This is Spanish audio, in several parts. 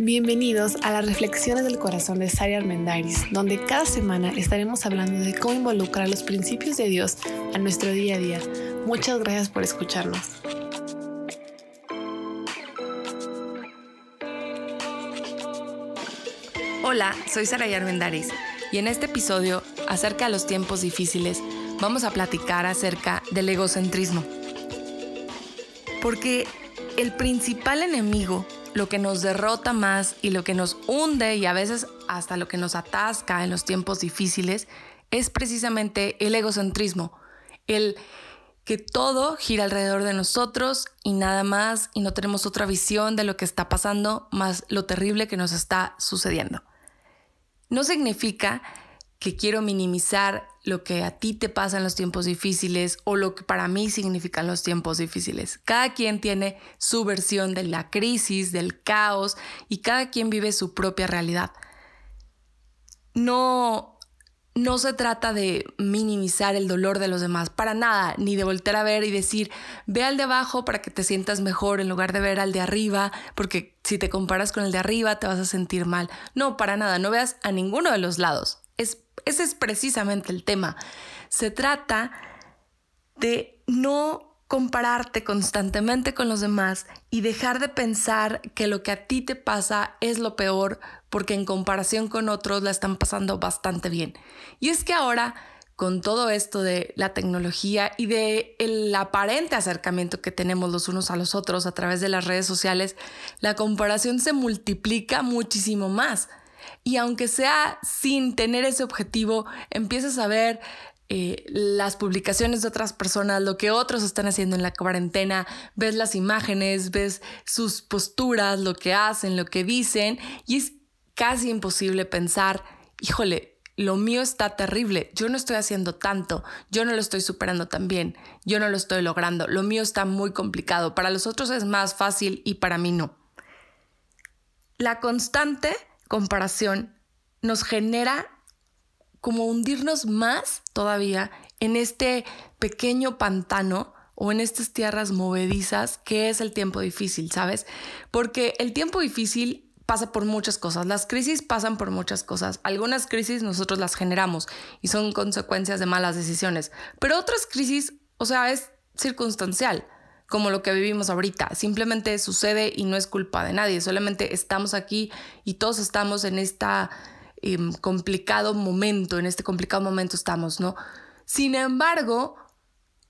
Bienvenidos a las Reflexiones del Corazón de Sari Armendaris, donde cada semana estaremos hablando de cómo involucrar los principios de Dios a nuestro día a día. Muchas gracias por escucharnos. Hola, soy Sara Armendaris y en este episodio, acerca de los tiempos difíciles, vamos a platicar acerca del egocentrismo. Porque el principal enemigo lo que nos derrota más y lo que nos hunde y a veces hasta lo que nos atasca en los tiempos difíciles es precisamente el egocentrismo, el que todo gira alrededor de nosotros y nada más y no tenemos otra visión de lo que está pasando más lo terrible que nos está sucediendo. No significa que quiero minimizar lo que a ti te pasa en los tiempos difíciles o lo que para mí significan los tiempos difíciles. Cada quien tiene su versión de la crisis, del caos y cada quien vive su propia realidad. No no se trata de minimizar el dolor de los demás, para nada, ni de voltear a ver y decir, ve al de abajo para que te sientas mejor en lugar de ver al de arriba, porque si te comparas con el de arriba te vas a sentir mal. No, para nada, no veas a ninguno de los lados. Es ese es precisamente el tema. Se trata de no compararte constantemente con los demás y dejar de pensar que lo que a ti te pasa es lo peor porque en comparación con otros la están pasando bastante bien. Y es que ahora con todo esto de la tecnología y de el aparente acercamiento que tenemos los unos a los otros a través de las redes sociales, la comparación se multiplica muchísimo más. Y aunque sea sin tener ese objetivo, empiezas a ver eh, las publicaciones de otras personas, lo que otros están haciendo en la cuarentena, ves las imágenes, ves sus posturas, lo que hacen, lo que dicen, y es casi imposible pensar, híjole, lo mío está terrible, yo no estoy haciendo tanto, yo no lo estoy superando tan bien, yo no lo estoy logrando, lo mío está muy complicado, para los otros es más fácil y para mí no. La constante comparación nos genera como hundirnos más todavía en este pequeño pantano o en estas tierras movedizas que es el tiempo difícil, ¿sabes? Porque el tiempo difícil pasa por muchas cosas, las crisis pasan por muchas cosas, algunas crisis nosotros las generamos y son consecuencias de malas decisiones, pero otras crisis, o sea, es circunstancial como lo que vivimos ahorita. Simplemente sucede y no es culpa de nadie. Solamente estamos aquí y todos estamos en este complicado momento, en este complicado momento estamos, ¿no? Sin embargo,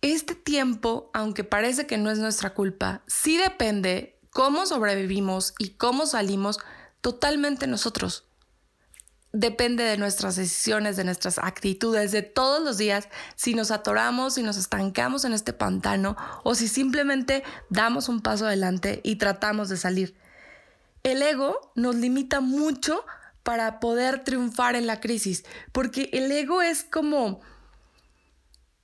este tiempo, aunque parece que no es nuestra culpa, sí depende cómo sobrevivimos y cómo salimos totalmente nosotros depende de nuestras decisiones, de nuestras actitudes, de todos los días, si nos atoramos, si nos estancamos en este pantano o si simplemente damos un paso adelante y tratamos de salir. El ego nos limita mucho para poder triunfar en la crisis, porque el ego es como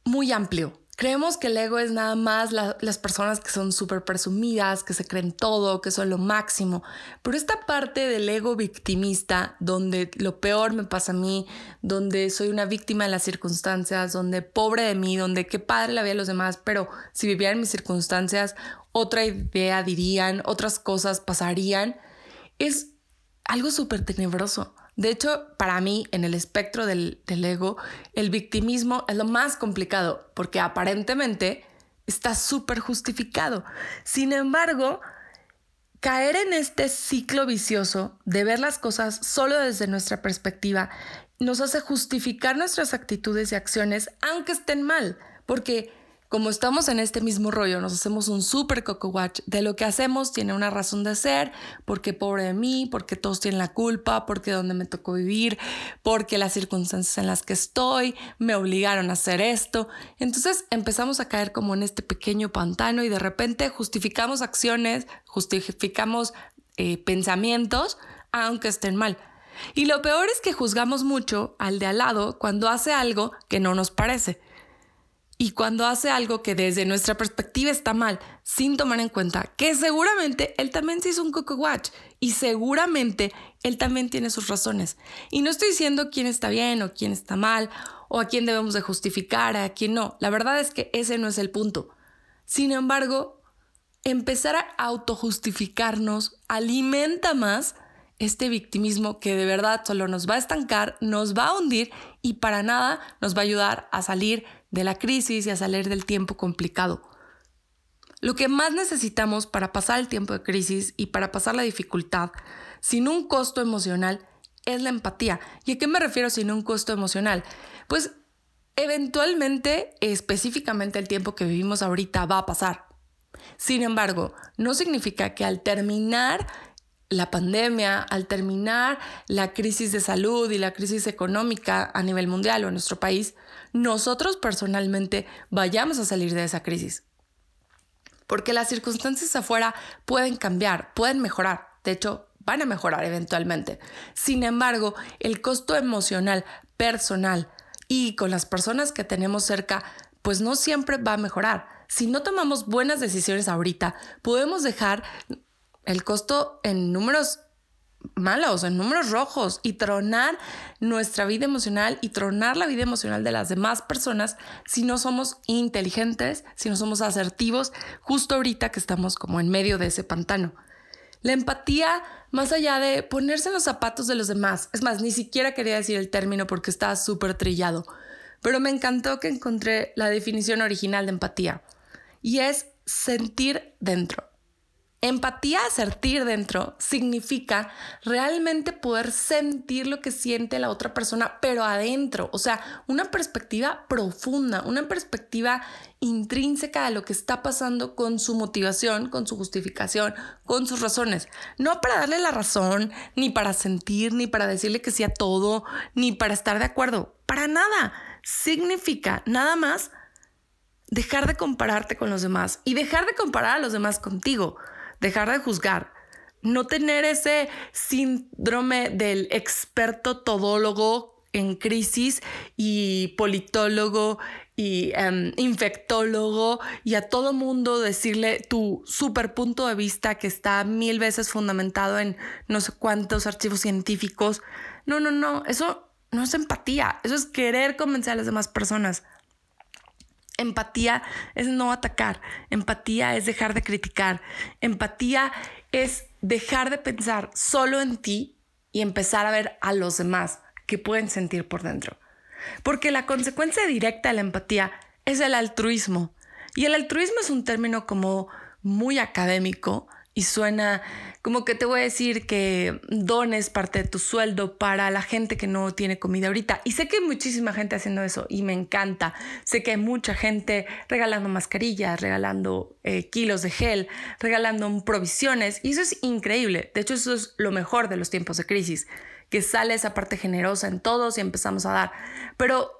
muy amplio. Creemos que el ego es nada más las personas que son súper presumidas, que se creen todo, que son lo máximo. Pero esta parte del ego victimista, donde lo peor me pasa a mí, donde soy una víctima de las circunstancias, donde pobre de mí, donde qué padre la vida a los demás, pero si viviera en mis circunstancias, otra idea dirían, otras cosas pasarían, es algo súper tenebroso. De hecho, para mí, en el espectro del, ego, el victimismo es lo más complicado porque aparentemente está súper justificado. Sin embargo, caer en este ciclo vicioso de ver las cosas solo desde nuestra perspectiva nos hace justificar nuestras actitudes y acciones aunque estén mal, porque como estamos en este mismo rollo, nos hacemos un super coco watch de lo que hacemos tiene una razón de ser, porque pobre de mí, porque todos tienen la culpa, porque donde me tocó vivir, porque las circunstancias en las que estoy me obligaron a hacer esto. Entonces empezamos a caer como en este pequeño pantano y de repente justificamos acciones, justificamos eh, pensamientos, aunque estén mal. Y lo peor es que juzgamos mucho al de al lado cuando hace algo que no nos parece. Y cuando hace algo que desde nuestra perspectiva está mal, sin tomar en cuenta que seguramente él también se hizo un coco watch y seguramente él también tiene sus razones. Y no estoy diciendo quién está bien o quién está mal o a quién debemos de justificar, a quién no. La verdad es que ese no es el punto. Sin embargo, empezar a autojustificarnos alimenta más este victimismo que de verdad solo nos va a estancar, nos va a hundir y para nada nos va a ayudar a salir de la crisis y a salir del tiempo complicado. Lo que más necesitamos para pasar el tiempo de crisis y para pasar la dificultad sin un costo emocional es la empatía. ¿Y a qué me refiero sin un costo emocional? Pues eventualmente, específicamente el tiempo que vivimos ahorita va a pasar. Sin embargo, no significa que al terminar la pandemia, al terminar la crisis de salud y la crisis económica a nivel mundial o en nuestro país, nosotros personalmente vayamos a salir de esa crisis. Porque las circunstancias afuera pueden cambiar, pueden mejorar. De hecho, van a mejorar eventualmente. Sin embargo, el costo emocional, personal y con las personas que tenemos cerca, pues no siempre va a mejorar. Si no tomamos buenas decisiones ahorita, podemos dejar el costo en números malos, en números rojos y tronar nuestra vida emocional y tronar la vida emocional de las demás personas si no somos inteligentes, si no somos asertivos, justo ahorita que estamos como en medio de ese pantano. La empatía, más allá de ponerse en los zapatos de los demás, es más, ni siquiera quería decir el término porque está súper trillado, pero me encantó que encontré la definición original de empatía y es sentir dentro. Empatía, sentir dentro, significa realmente poder sentir lo que siente la otra persona, pero adentro, o sea, una perspectiva profunda, una perspectiva intrínseca de lo que está pasando con su motivación, con su justificación, con sus razones. No para darle la razón, ni para sentir, ni para decirle que sí a todo, ni para estar de acuerdo, para nada. Significa nada más dejar de compararte con los demás y dejar de comparar a los demás contigo dejar de juzgar, no tener ese síndrome del experto todólogo en crisis y politólogo y em, infectólogo y a todo mundo decirle tu super punto de vista que está mil veces fundamentado en no sé cuántos archivos científicos. No, no, no, eso no es empatía, eso es querer convencer a las demás personas. Empatía es no atacar, empatía es dejar de criticar, empatía es dejar de pensar solo en ti y empezar a ver a los demás que pueden sentir por dentro. Porque la consecuencia directa de la empatía es el altruismo. Y el altruismo es un término como muy académico y suena como que te voy a decir que dones parte de tu sueldo para la gente que no tiene comida ahorita. Y sé que hay muchísima gente haciendo eso y me encanta. Sé que hay mucha gente regalando mascarillas, regalando eh, kilos de gel, regalando provisiones y eso es increíble. De hecho, eso es lo mejor de los tiempos de crisis, que sale esa parte generosa en todos y empezamos a dar. Pero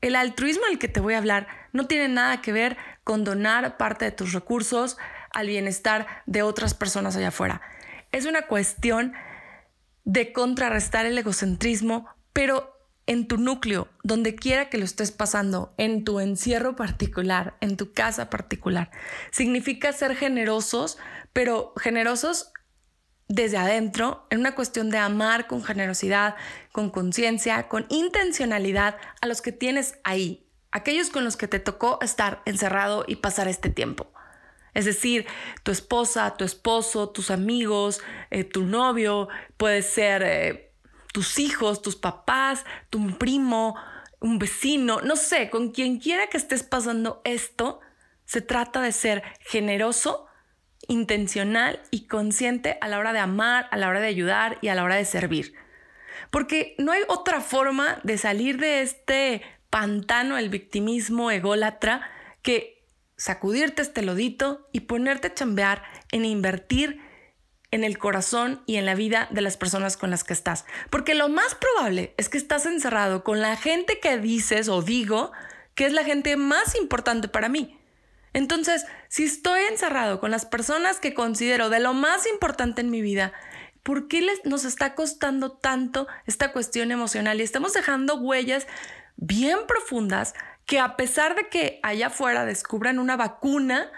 el altruismo al que te voy a hablar no tiene nada que ver con donar parte de tus recursos al bienestar de otras personas allá afuera. Es una cuestión de contrarrestar el egocentrismo, pero en tu núcleo, donde quiera que lo estés pasando, en tu encierro particular, en tu casa particular. Significa ser generosos, pero generosos desde adentro, en una cuestión de amar con generosidad, con conciencia, con intencionalidad a los que tienes ahí, aquellos con los que te tocó estar encerrado y pasar este tiempo. Es decir, tu esposa, tu esposo, tus amigos, eh, tu novio, puede ser eh, tus hijos, tus papás, tu primo, un vecino, no sé, con quien quiera que estés pasando esto, se trata de ser generoso, intencional y consciente a la hora de amar, a la hora de ayudar y a la hora de servir. Porque no hay otra forma de salir de este pantano, el victimismo ególatra, que sacudirte este lodito y ponerte a chambear en invertir en el corazón y en la vida de las personas con las que estás. Porque lo más probable es que estás encerrado con la gente que dices o digo que es la gente más importante para mí. Entonces, si estoy encerrado con las personas que considero de lo más importante en mi vida, ¿por qué nos está costando tanto esta cuestión emocional? Y estamos dejando huellas bien profundas que a pesar de que allá afuera descubran una vacuna,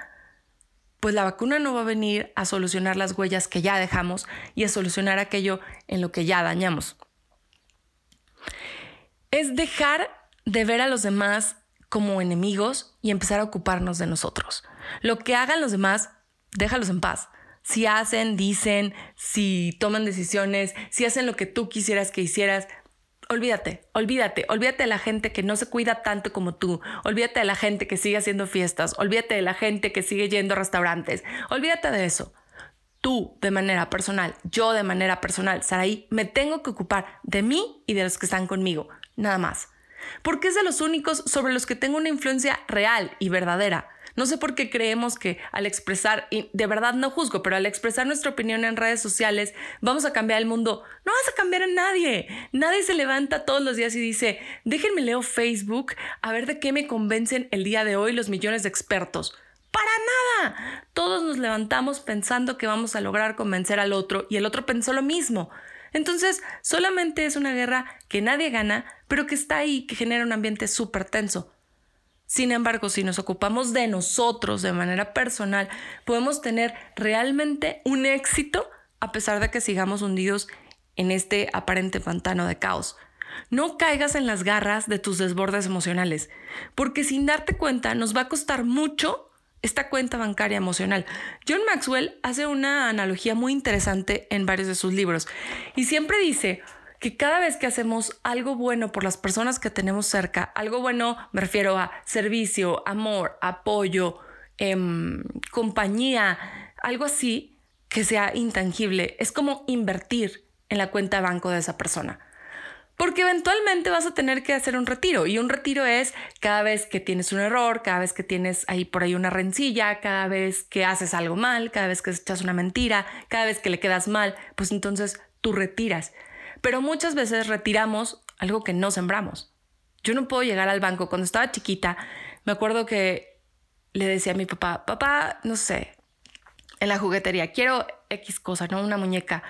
pues la vacuna no va a venir a solucionar las huellas que ya dejamos y a solucionar aquello en lo que ya dañamos. Es dejar de ver a los demás como enemigos y empezar a ocuparnos de nosotros. Lo que hagan los demás, déjalos en paz. si hacen, dicen, si toman decisiones, si hacen lo que tú quisieras que hicieras, olvídate, olvídate, olvídate de la gente que no se cuida tanto como tú, olvídate de la gente que sigue haciendo fiestas, olvídate de la gente que sigue yendo a restaurantes, olvídate de eso. Tú de manera personal, yo de manera personal, Saraí, me tengo que ocupar de mí y de los que están conmigo, nada más. Porque es de los únicos sobre los que tengo una influencia real y verdadera. No sé por qué creemos que al expresar, y de verdad no juzgo, pero al expresar nuestra opinión en redes sociales vamos a cambiar el mundo. No vas a cambiar a nadie. Nadie se levanta todos los días y dice, déjenme leo Facebook a ver de qué me convencen el día de hoy los millones de expertos. Para nada. Todos nos levantamos pensando que vamos a lograr convencer al otro y el otro pensó lo mismo. Entonces, solamente es una guerra que nadie gana, pero que está ahí, que genera un ambiente súper tenso. Sin embargo, si nos ocupamos de nosotros de manera personal, podemos tener realmente un éxito a pesar de que sigamos hundidos en este aparente pantano de caos. No caigas en las garras de tus desbordes emocionales, porque sin darte cuenta nos va a costar mucho esta cuenta bancaria emocional. John Maxwell hace una analogía muy interesante en varios de sus libros y siempre dice, que cada vez que hacemos algo bueno por las personas que tenemos cerca, algo bueno me refiero a servicio, amor, apoyo, em, compañía, algo así que sea intangible, es como invertir en la cuenta banco de esa persona. Porque eventualmente vas a tener que hacer un retiro y un retiro es cada vez que tienes un error, cada vez que tienes ahí por ahí una rencilla, cada vez que haces algo mal, cada vez que echas una mentira, cada vez que le quedas mal, pues entonces tú retiras pero muchas veces retiramos algo que no sembramos. Yo no puedo llegar al banco. Cuando estaba chiquita, me acuerdo que le decía a mi papá, papá, no sé, en la juguetería, quiero X cosa, ¿no? Una muñeca.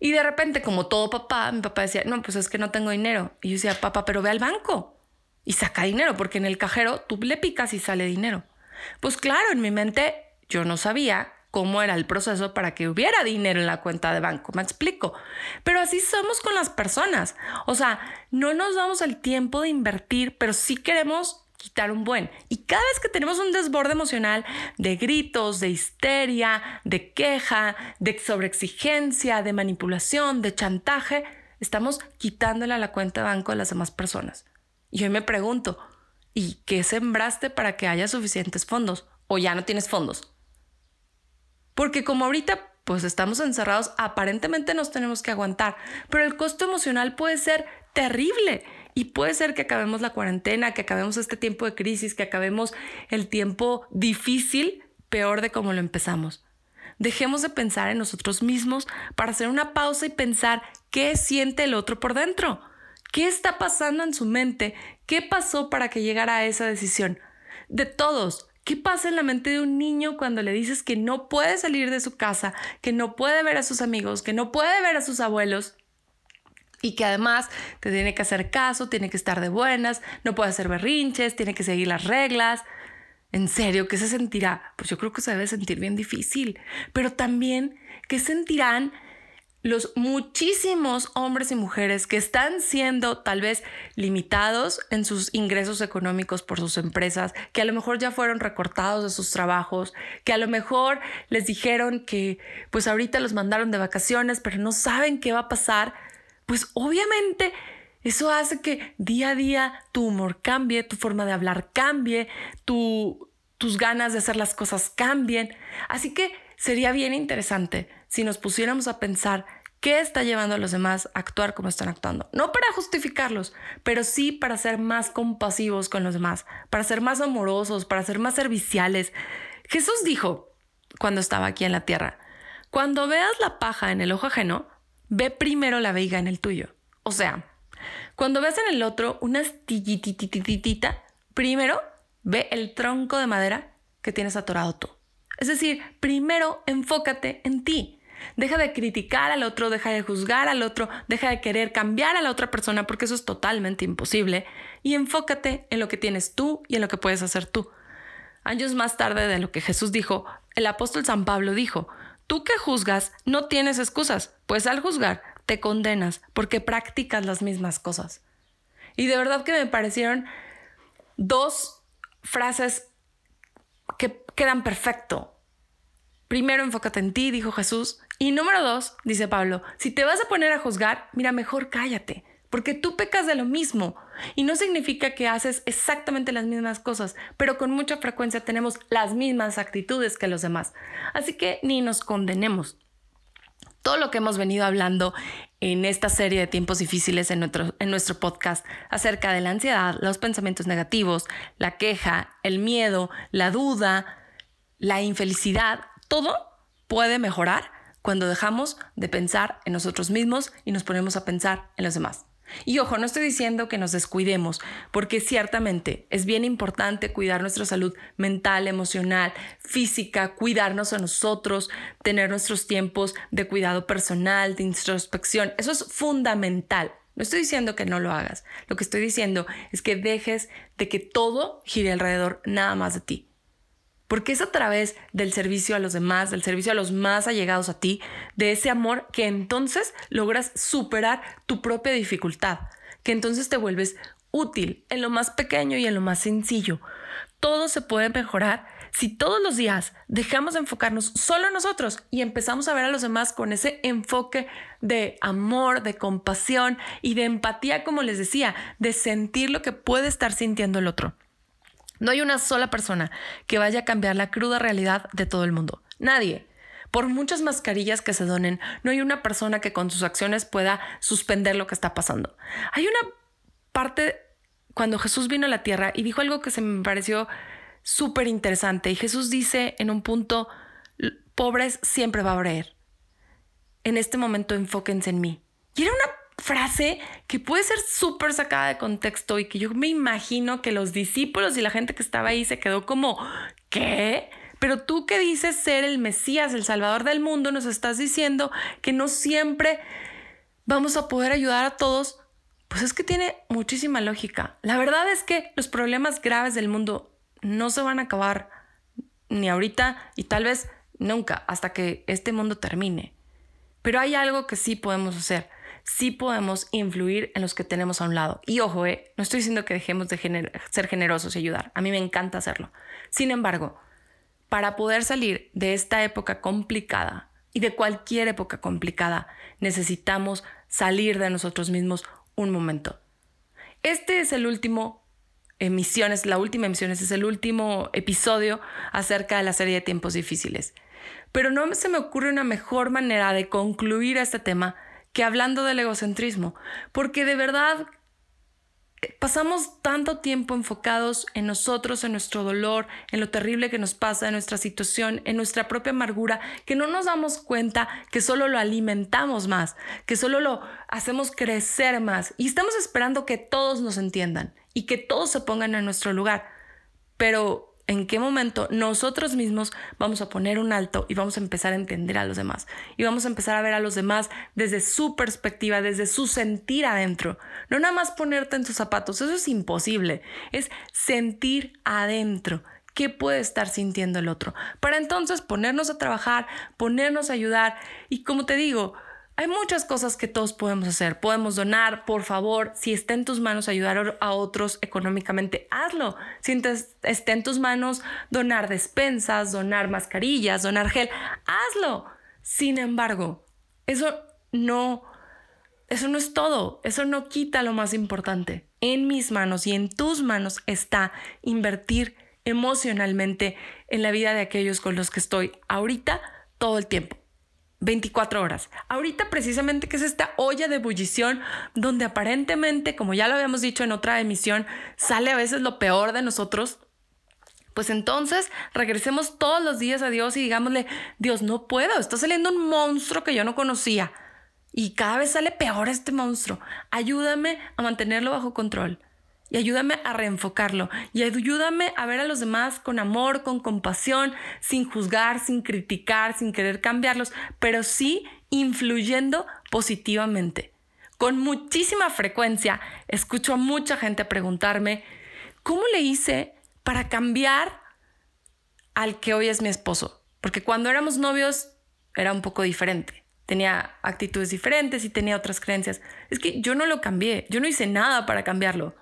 Y de repente, como todo papá, mi papá decía, no, pues es que no tengo dinero. Y yo decía, papá, pero ve al banco y saca dinero, porque en el cajero tú le picas y sale dinero. Pues claro, en mi mente yo no sabía cómo era el proceso para que hubiera dinero en la cuenta de banco. Me explico. Pero así somos con las personas. O sea, no nos damos el tiempo de invertir, pero sí queremos quitar un buen. Y cada vez que tenemos un desborde emocional de gritos, de histeria, de queja, de sobreexigencia, de manipulación, de chantaje, estamos quitándole a la cuenta de banco de las demás personas. Y hoy me pregunto, ¿y qué sembraste para que haya suficientes fondos? ¿O ya no tienes fondos? Porque como ahorita pues estamos encerrados, aparentemente nos tenemos que aguantar, pero el costo emocional puede ser terrible y puede ser que acabemos la cuarentena, que acabemos este tiempo de crisis, que acabemos el tiempo difícil peor de como lo empezamos. Dejemos de pensar en nosotros mismos para hacer una pausa y pensar qué siente el otro por dentro. ¿Qué está pasando en su mente? ¿Qué pasó para que llegara a esa decisión? De todos, ¿Qué pasa en la mente de un niño cuando le dices que no puede salir de su casa, que no puede ver a sus amigos, que no puede ver a sus abuelos? Y que además te tiene que hacer caso, tiene que estar de buenas, no puede hacer berrinches, tiene que seguir las reglas. ¿En serio qué se sentirá? Pues yo creo que se debe sentir bien difícil. Pero también, ¿qué sentirán los muchísimos hombres y mujeres que están siendo tal vez limitados en sus ingresos económicos por sus empresas, que a lo mejor ya fueron recortados de sus trabajos, que a lo mejor les dijeron que pues ahorita los mandaron de vacaciones, pero no saben qué va a pasar, pues obviamente eso hace que día a día tu humor cambie, tu forma de hablar cambie, tu, tus ganas de hacer las cosas cambien. Así que sería bien interesante si nos pusiéramos a pensar qué está llevando a los demás a actuar como están actuando. No para justificarlos, pero sí para ser más compasivos con los demás, para ser más amorosos, para ser más serviciales. Jesús dijo cuando estaba aquí en la tierra, cuando veas la paja en el ojo ajeno, ve primero la viga en el tuyo. O sea, cuando ves en el otro una astillitititita, primero ve el tronco de madera que tienes atorado tú. Es decir, primero enfócate en ti. Deja de criticar al otro, deja de juzgar al otro, deja de querer cambiar a la otra persona porque eso es totalmente imposible y enfócate en lo que tienes tú y en lo que puedes hacer tú. Años más tarde de lo que Jesús dijo, el apóstol San Pablo dijo, tú que juzgas no tienes excusas, pues al juzgar te condenas porque practicas las mismas cosas. Y de verdad que me parecieron dos frases que quedan perfecto primero enfócate en ti, dijo Jesús. Y número dos, dice Pablo, si te vas a poner a juzgar, mira, mejor cállate, porque tú pecas de lo mismo. Y no significa que haces exactamente las mismas cosas, pero con mucha frecuencia tenemos las mismas actitudes que los demás. Así que ni nos condenemos. Todo lo que hemos venido hablando en esta serie de tiempos difíciles en nuestro, en nuestro podcast acerca de la ansiedad, los pensamientos negativos, la queja, el miedo, la duda, la infelicidad, todo puede mejorar cuando dejamos de pensar en nosotros mismos y nos ponemos a pensar en los demás. Y ojo, no estoy diciendo que nos descuidemos, porque ciertamente es bien importante cuidar nuestra salud mental, emocional, física, cuidarnos a nosotros, tener nuestros tiempos de cuidado personal, de introspección. Eso es fundamental. No estoy diciendo que no lo hagas. Lo que estoy diciendo es que dejes de que todo gire alrededor nada más de ti. Porque es a través del servicio a los demás, del servicio a los más allegados a ti, de ese amor que entonces logras superar tu propia dificultad, que entonces te vuelves útil en lo más pequeño y en lo más sencillo. Todo se puede mejorar si todos los días dejamos de enfocarnos solo en nosotros y empezamos a ver a los demás con ese enfoque de amor, de compasión y de empatía, como les decía, de sentir lo que puede estar sintiendo el otro. No hay una sola persona que vaya a cambiar la cruda realidad de todo el mundo. Nadie. Por muchas mascarillas que se donen, no hay una persona que con sus acciones pueda suspender lo que está pasando. Hay una parte cuando Jesús vino a la tierra y dijo algo que se me pareció súper interesante. Y Jesús dice en un punto, pobres siempre va a haber. En este momento enfóquense en mí. Y era una frase que puede ser súper sacada de contexto y que yo me imagino que los discípulos y la gente que estaba ahí se quedó como, ¿qué? Pero tú que dices ser el Mesías, el Salvador del mundo, nos estás diciendo que no siempre vamos a poder ayudar a todos. Pues es que tiene muchísima lógica. La verdad es que los problemas graves del mundo no se van a acabar ni ahorita y tal vez nunca hasta que este mundo termine. Pero hay algo que sí podemos hacer sí podemos influir en los que tenemos a un lado. Y ojo, eh, no estoy diciendo que dejemos de ser generosos y ayudar. A mí me encanta hacerlo. Sin embargo, para poder salir de esta época complicada y de cualquier época complicada, necesitamos salir de nosotros mismos un momento. Este es el último emisión, es la última este es el último episodio acerca de la serie de tiempos difíciles. Pero no se me ocurre una mejor manera de concluir este tema que hablando del egocentrismo, porque de verdad eh, pasamos tanto tiempo enfocados en nosotros, en nuestro dolor, en lo terrible que nos pasa, en nuestra situación, en nuestra propia amargura, que no nos damos cuenta que solo lo alimentamos más, que solo lo hacemos crecer más y estamos esperando que todos nos entiendan y que todos se pongan en nuestro lugar. Pero en qué momento nosotros mismos vamos a poner un alto y vamos a empezar a entender a los demás. Y vamos a empezar a ver a los demás desde su perspectiva, desde su sentir adentro. No nada más ponerte en tus zapatos, eso es imposible. Es sentir adentro. ¿Qué puede estar sintiendo el otro? Para entonces ponernos a trabajar, ponernos a ayudar. Y como te digo, hay muchas cosas que todos podemos hacer. Podemos donar, por favor, si está en tus manos ayudar a otros económicamente, hazlo. Si está en tus manos donar despensas, donar mascarillas, donar gel, hazlo. Sin embargo, eso no, eso no es todo. Eso no quita lo más importante. En mis manos y en tus manos está invertir emocionalmente en la vida de aquellos con los que estoy ahorita todo el tiempo. 24 horas. Ahorita precisamente que es esta olla de ebullición donde aparentemente, como ya lo habíamos dicho en otra emisión, sale a veces lo peor de nosotros. Pues entonces regresemos todos los días a Dios y digámosle, Dios, no puedo, está saliendo un monstruo que yo no conocía. Y cada vez sale peor este monstruo. Ayúdame a mantenerlo bajo control y ayúdame a reenfocarlo y ayúdame a ver a los demás con amor, con compasión, sin juzgar, sin criticar, sin querer cambiarlos, pero sí influyendo positivamente. Con muchísima frecuencia escucho a mucha gente preguntarme, ¿cómo le hice para cambiar al que hoy es mi esposo? Porque cuando éramos novios era un poco diferente. Tenía actitudes diferentes y tenía otras creencias. Es que yo no lo cambié, yo no hice nada para cambiarlo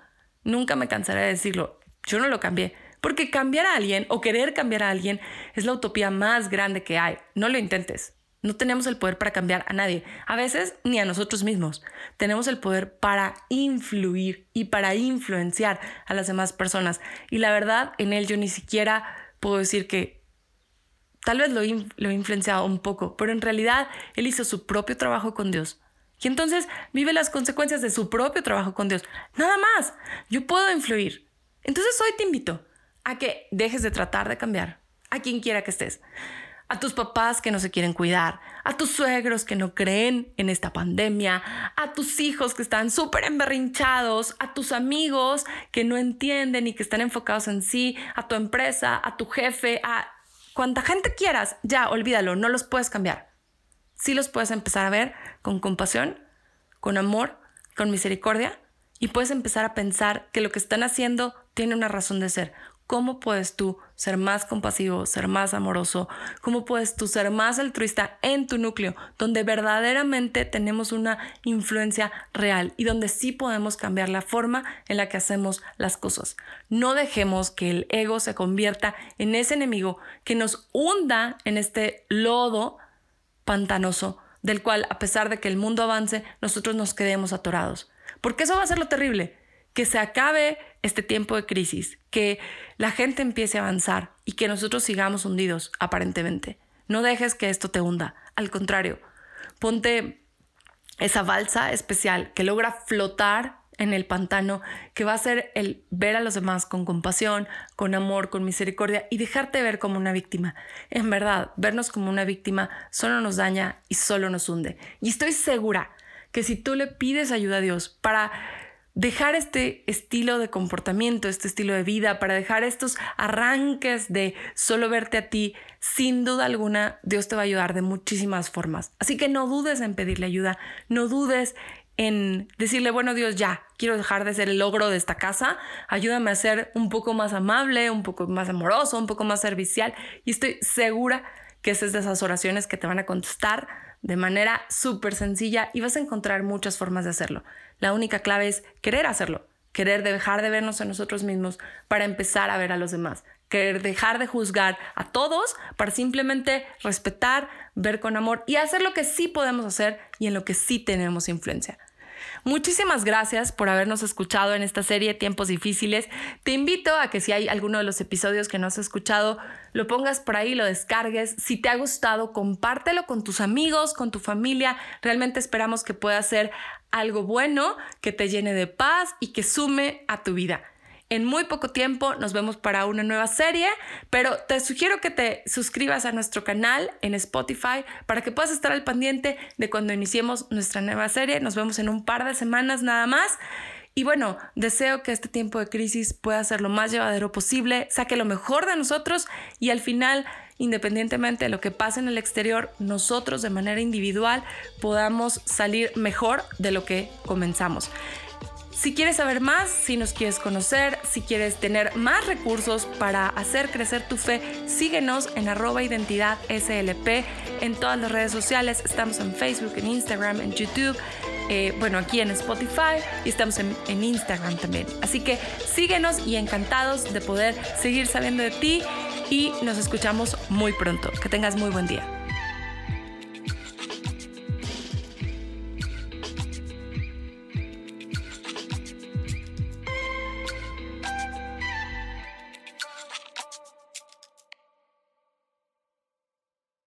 Nunca me cansaré de decirlo. Yo no lo cambié, Porque cambiar a alguien o querer cambiar a alguien es la utopía más grande que hay. No lo intentes. No tenemos el poder para cambiar a nadie, a veces ni a nosotros mismos. Tenemos el poder para influir y para influenciar a las demás personas. Y la verdad, en él yo ni siquiera puedo decir que tal vez lo, lo he influenciado un poco, pero en realidad él hizo su propio trabajo con Dios. Y entonces vive las consecuencias de su propio trabajo con Dios. Nada más, yo puedo influir. Entonces hoy te invito a que dejes de tratar de cambiar a quien quiera que estés. A tus papás que no se quieren cuidar, a tus suegros que no creen en esta pandemia, a tus hijos que están súper emberrinchados, a tus amigos que no entienden y que están enfocados en sí, a tu empresa, a tu jefe, a cuanta gente quieras, ya olvídalo, no los puedes cambiar. Sí los puedes empezar a ver con compasión, con amor, con misericordia y puedes empezar a pensar que lo que están haciendo tiene una razón de ser, ¿Cómo puedes tú ser más compasivo, ser más amoroso? ¿Cómo puedes tú ser más altruista en tu núcleo, donde verdaderamente tenemos una influencia real y donde sí podemos cambiar la forma en la que hacemos las cosas? No dejemos que el ego se convierta en ese enemigo que nos hunda en este lodo pantanoso del cual, a pesar de que el mundo avance, nosotros nos quedemos atorados. Porque eso va a ser lo terrible que se acabe este tiempo de crisis, que la gente empiece a avanzar y que nosotros sigamos hundidos, aparentemente. No dejes que esto te hunda. Al contrario, ponte esa balsa especial que logra flotar en el pantano, que va a ser el ver a los demás con compasión, con amor, con misericordia y dejarte ver como una víctima. En verdad, vernos como una víctima solo nos daña y solo nos hunde. Y estoy segura que si tú le pides ayuda a Dios para dejar este estilo de comportamiento, este estilo de vida, para dejar estos arranques de solo verte a ti, sin duda alguna Dios te va a ayudar de muchísimas formas. Así que no dudes en pedirle ayuda, no dudes en decirle, bueno Dios, ya, quiero dejar de ser el logro de esta casa, ayúdame a ser un poco más amable, un poco más amoroso, un poco más servicial y estoy segura que es de esas oraciones que te van a contestar de manera súper sencilla y vas a encontrar muchas formas de hacerlo. La única clave es querer hacerlo, querer dejar de vernos a nosotros mismos para empezar a ver a los demás, querer dejar de juzgar a todos para simplemente respetar, ver con amor y hacer lo que sí podemos hacer y en lo que sí tenemos influencia. Muchísimas gracias por habernos escuchado en esta serie Tiempos Difíciles. Te invito a que si hay alguno de los episodios que no has escuchado, lo pongas por ahí, lo descargues. Si te ha gustado, compártelo con tus amigos, con tu familia. Realmente esperamos que pueda ser algo bueno, que te llene de paz y que sume a tu vida. En muy poco tiempo nos vemos para una nueva serie, pero te sugiero que te suscribas a nuestro canal en Spotify para que puedas estar al pendiente de cuando iniciemos nuestra nueva serie. Nos vemos en un par de semanas nada más. Y bueno, deseo que este tiempo de crisis pueda ser lo más llevadero posible, saque lo mejor de nosotros y al final, independientemente de lo que pase en el exterior, nosotros de manera individual podamos salir mejor de lo que comenzamos. Si quieres saber más, si nos quieres conocer, si quieres tener más recursos para hacer crecer tu fe, síguenos en arroba identidad SLP en todas las redes sociales. Estamos en Facebook, en Instagram, en YouTube, eh, bueno, aquí en Spotify y estamos en, en Instagram también. Así que síguenos y encantados de poder seguir sabiendo de ti y nos escuchamos muy pronto. Que tengas muy buen día.